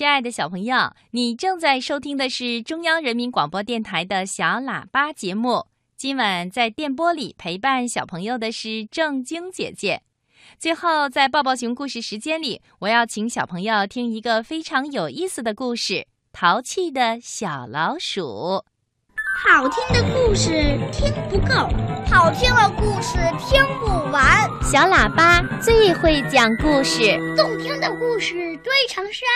亲爱的小朋友，你正在收听的是中央人民广播电台的小喇叭节目。今晚在电波里陪伴小朋友的是正晶姐姐。最后，在抱抱熊故事时间里，我要请小朋友听一个非常有意思的故事《淘气的小老鼠》。好听的故事听不够，好听的故事听不完。小喇叭最会讲故事，动听的故事堆成山。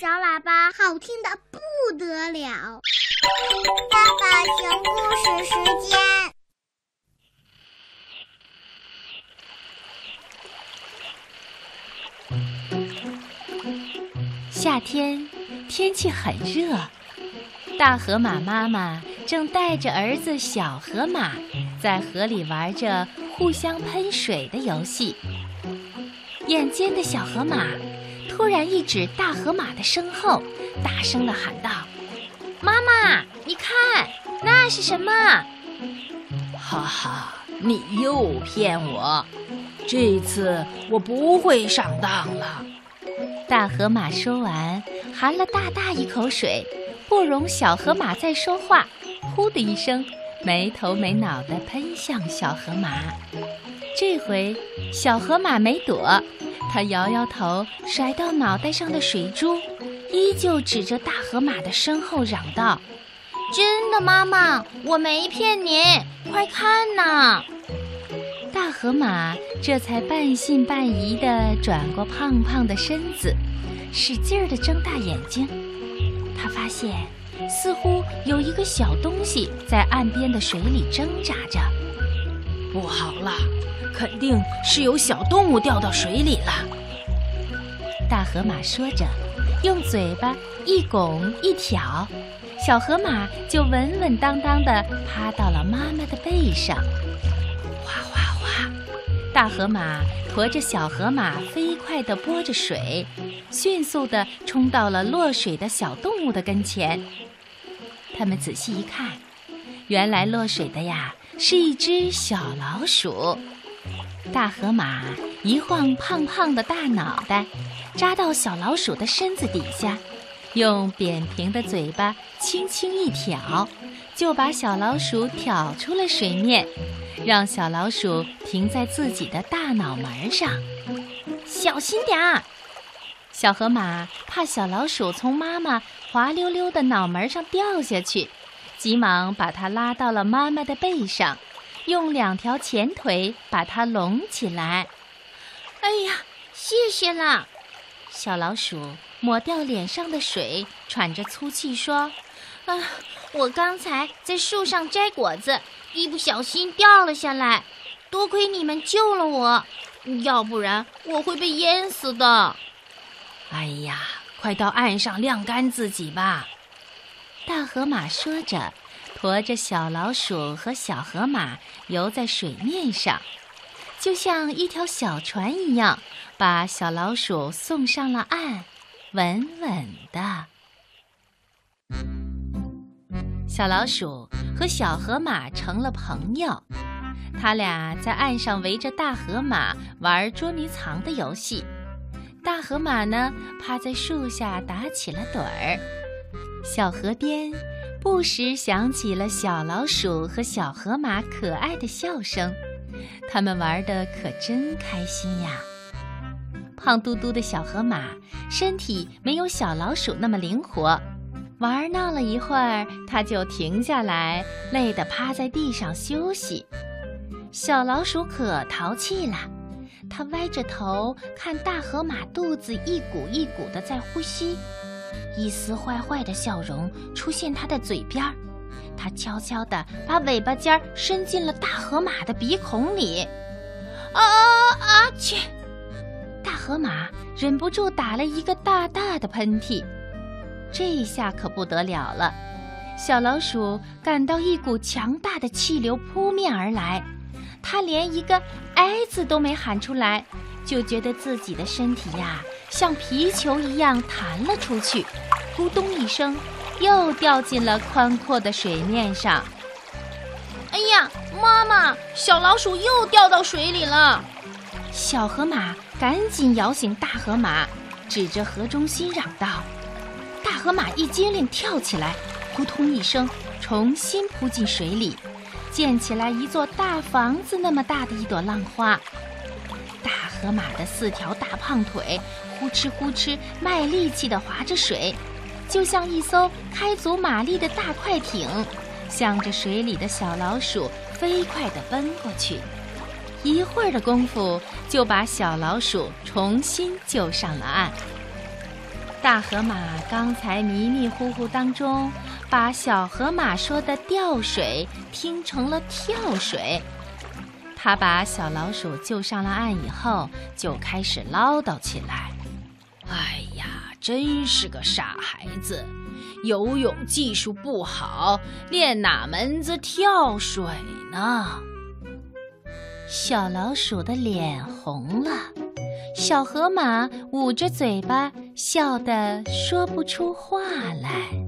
小喇叭好听的不得了。爸爸讲故事时间。夏天天气很热，大河马妈妈正带着儿子小河马在河里玩着互相喷水的游戏。眼尖的小河马突然一指大河马的身后，大声的喊道：“妈妈，你看，那是什么？”哈哈，你又骗我！这次我不会上当了。大河马说完，含了大大一口水，不容小河马再说话，呼的一声，没头没脑的喷向小河马。这回小河马没躲，他摇摇头，甩到脑袋上的水珠，依旧指着大河马的身后嚷道：“真的，妈妈，我没骗你，快看呐！”大河马这才半信半疑地转过胖胖的身子，使劲儿地睁大眼睛。他发现，似乎有一个小东西在岸边的水里挣扎着。不好了，肯定是有小动物掉到水里了。大河马说着，用嘴巴一拱一挑，小河马就稳稳当当地趴到了妈妈的背上。哗哗哗大河马驮着小河马，飞快地拨着水，迅速地冲到了落水的小动物的跟前。他们仔细一看，原来落水的呀是一只小老鼠。大河马一晃胖胖的大脑袋，扎到小老鼠的身子底下，用扁平的嘴巴轻轻一挑，就把小老鼠挑出了水面。让小老鼠停在自己的大脑门上，小心点儿！小河马怕小老鼠从妈妈滑溜溜的脑门上掉下去，急忙把它拉到了妈妈的背上，用两条前腿把它拢起来。哎呀，谢谢啦！小老鼠抹掉脸上的水，喘着粗气说：“啊，我刚才在树上摘果子。”一不小心掉了下来，多亏你们救了我，要不然我会被淹死的。哎呀，快到岸上晾干自己吧！大河马说着，驮着小老鼠和小河马游在水面上，就像一条小船一样，把小老鼠送上了岸，稳稳的。小老鼠和小河马成了朋友，他俩在岸上围着大河马玩捉迷藏的游戏。大河马呢，趴在树下打起了盹儿。小河边不时响起了小老鼠和小河马可爱的笑声，他们玩的可真开心呀！胖嘟嘟的小河马身体没有小老鼠那么灵活。玩闹了一会儿，它就停下来，累得趴在地上休息。小老鼠可淘气了，它歪着头看大河马肚子一鼓一鼓的在呼吸，一丝坏坏的笑容出现他的嘴边儿。他悄悄地把尾巴尖儿伸进了大河马的鼻孔里，啊啊去！大河马忍不住打了一个大大的喷嚏。这下可不得了了，小老鼠感到一股强大的气流扑面而来，它连一个“哎”字都没喊出来，就觉得自己的身体呀像皮球一样弹了出去，咕咚一声，又掉进了宽阔的水面上。哎呀，妈妈，小老鼠又掉到水里了！小河马赶紧摇醒大河马。指着河中心嚷道：“大河马一激灵，跳起来，扑通一声，重新扑进水里，溅起来一座大房子那么大的一朵浪花。河马的四条大胖腿呼哧呼哧卖力气地划着水，就像一艘开足马力的大快艇，向着水里的小老鼠飞快地奔过去。一会儿的功夫，就把小老鼠重新救上了岸。大河马刚才迷迷糊糊当中，把小河马说的“掉水”听成了“跳水”。他把小老鼠救上了岸以后，就开始唠叨起来：“哎呀，真是个傻孩子，游泳技术不好，练哪门子跳水呢？”小老鼠的脸红了，小河马捂着嘴巴，笑得说不出话来。